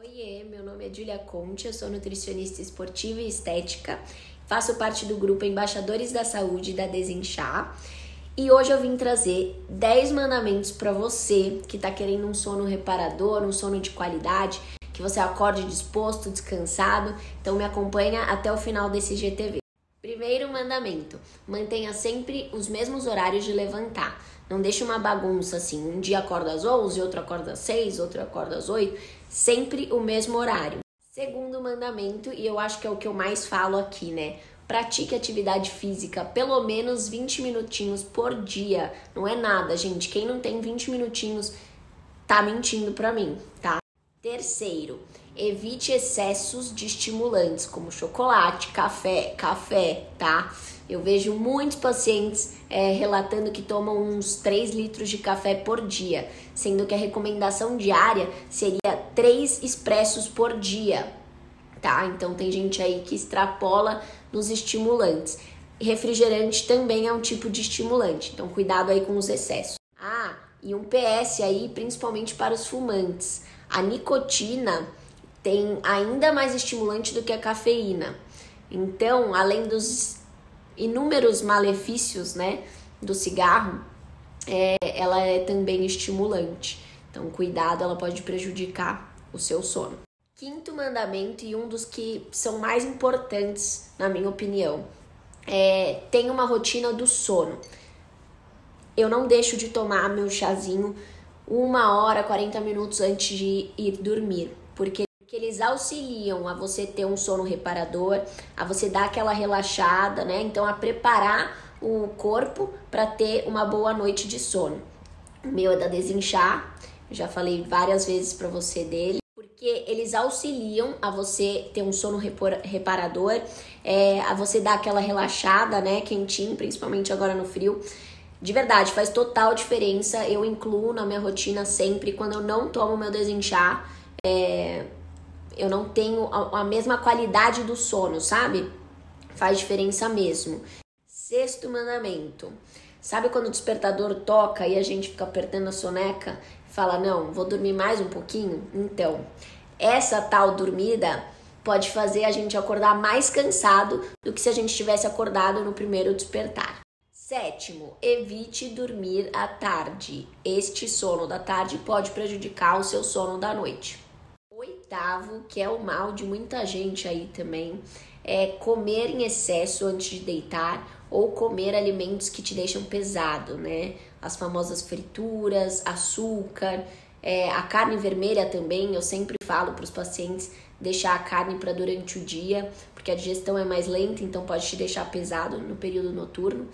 Oiê, meu nome é Julia Conte, eu sou nutricionista esportiva e estética, faço parte do grupo Embaixadores da Saúde da Desinchar e hoje eu vim trazer 10 mandamentos para você que está querendo um sono reparador, um sono de qualidade, que você acorde disposto, descansado. Então me acompanha até o final desse GTV. Primeiro mandamento: mantenha sempre os mesmos horários de levantar. Não deixe uma bagunça assim. Um dia acorda às 11, outro acorda às 6, outro acorda às 8. Sempre o mesmo horário. Segundo mandamento, e eu acho que é o que eu mais falo aqui, né? Pratique atividade física pelo menos 20 minutinhos por dia. Não é nada, gente. Quem não tem 20 minutinhos tá mentindo pra mim, tá? Terceiro, evite excessos de estimulantes, como chocolate, café, café, tá? Eu vejo muitos pacientes é, relatando que tomam uns 3 litros de café por dia, sendo que a recomendação diária seria 3 expressos por dia, tá? Então tem gente aí que extrapola nos estimulantes. Refrigerante também é um tipo de estimulante, então cuidado aí com os excessos. Ah, e um PS aí, principalmente para os fumantes. A nicotina tem ainda mais estimulante do que a cafeína. Então, além dos inúmeros malefícios, né, do cigarro, é, ela é também estimulante. Então, cuidado, ela pode prejudicar o seu sono. Quinto mandamento e um dos que são mais importantes, na minha opinião, é tem uma rotina do sono. Eu não deixo de tomar meu chazinho uma hora, 40 minutos antes de ir dormir, porque que eles auxiliam a você ter um sono reparador, a você dar aquela relaxada, né? Então a preparar o corpo para ter uma boa noite de sono. O meu é da Desinchar, já falei várias vezes para você dele, porque eles auxiliam a você ter um sono reparador, é, a você dar aquela relaxada, né? Quentinho, principalmente agora no frio. De verdade, faz total diferença. Eu incluo na minha rotina sempre quando eu não tomo meu desinchar. É, eu não tenho a, a mesma qualidade do sono, sabe? Faz diferença mesmo. Sexto mandamento. Sabe quando o despertador toca e a gente fica apertando a soneca e fala: Não, vou dormir mais um pouquinho? Então, essa tal dormida pode fazer a gente acordar mais cansado do que se a gente tivesse acordado no primeiro despertar. Sétimo, evite dormir à tarde. Este sono da tarde pode prejudicar o seu sono da noite oitavo, que é o mal de muita gente aí também, é comer em excesso antes de deitar ou comer alimentos que te deixam pesado, né? As famosas frituras, açúcar, é, a carne vermelha também. Eu sempre falo para os pacientes deixar a carne para durante o dia, porque a digestão é mais lenta, então pode te deixar pesado no período noturno.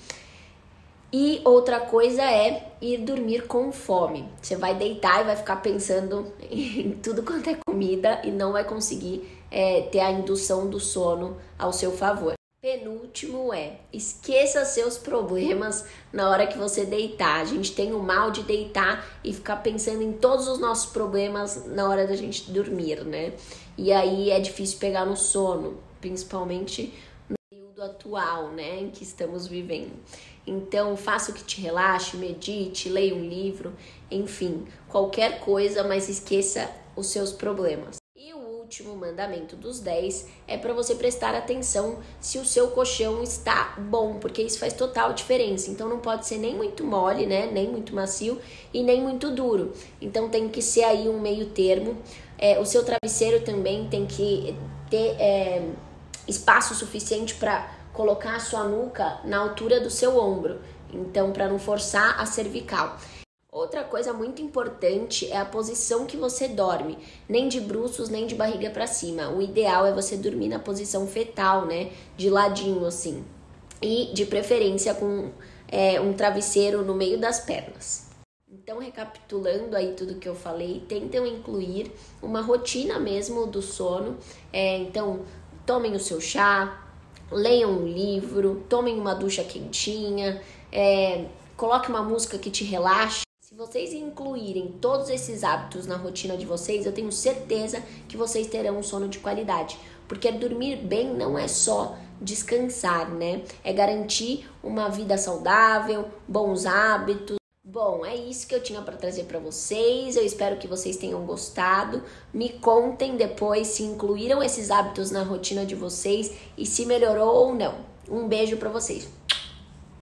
E outra coisa é ir dormir com fome. Você vai deitar e vai ficar pensando em tudo quanto é comida e não vai conseguir é, ter a indução do sono ao seu favor. Penúltimo é esqueça seus problemas na hora que você deitar. A gente tem o mal de deitar e ficar pensando em todos os nossos problemas na hora da gente dormir, né? E aí é difícil pegar no sono, principalmente atual, né, em que estamos vivendo. Então, faça o que te relaxe, medite, leia um livro, enfim, qualquer coisa, mas esqueça os seus problemas. E o último mandamento dos 10 é para você prestar atenção se o seu colchão está bom, porque isso faz total diferença. Então não pode ser nem muito mole, né? Nem muito macio e nem muito duro. Então tem que ser aí um meio termo. É, o seu travesseiro também tem que ter é, espaço suficiente para colocar a sua nuca na altura do seu ombro, então para não forçar a cervical. Outra coisa muito importante é a posição que você dorme, nem de bruços nem de barriga para cima. O ideal é você dormir na posição fetal, né, de ladinho assim, e de preferência com é, um travesseiro no meio das pernas. Então, recapitulando aí tudo que eu falei, tentam incluir uma rotina mesmo do sono. É, então, tomem o seu chá, leiam um livro, tomem uma ducha quentinha, é, coloque uma música que te relaxe. Se vocês incluírem todos esses hábitos na rotina de vocês, eu tenho certeza que vocês terão um sono de qualidade. Porque dormir bem não é só descansar, né? É garantir uma vida saudável, bons hábitos, Bom, é isso que eu tinha para trazer para vocês. Eu espero que vocês tenham gostado. Me contem depois se incluíram esses hábitos na rotina de vocês e se melhorou ou não. Um beijo para vocês.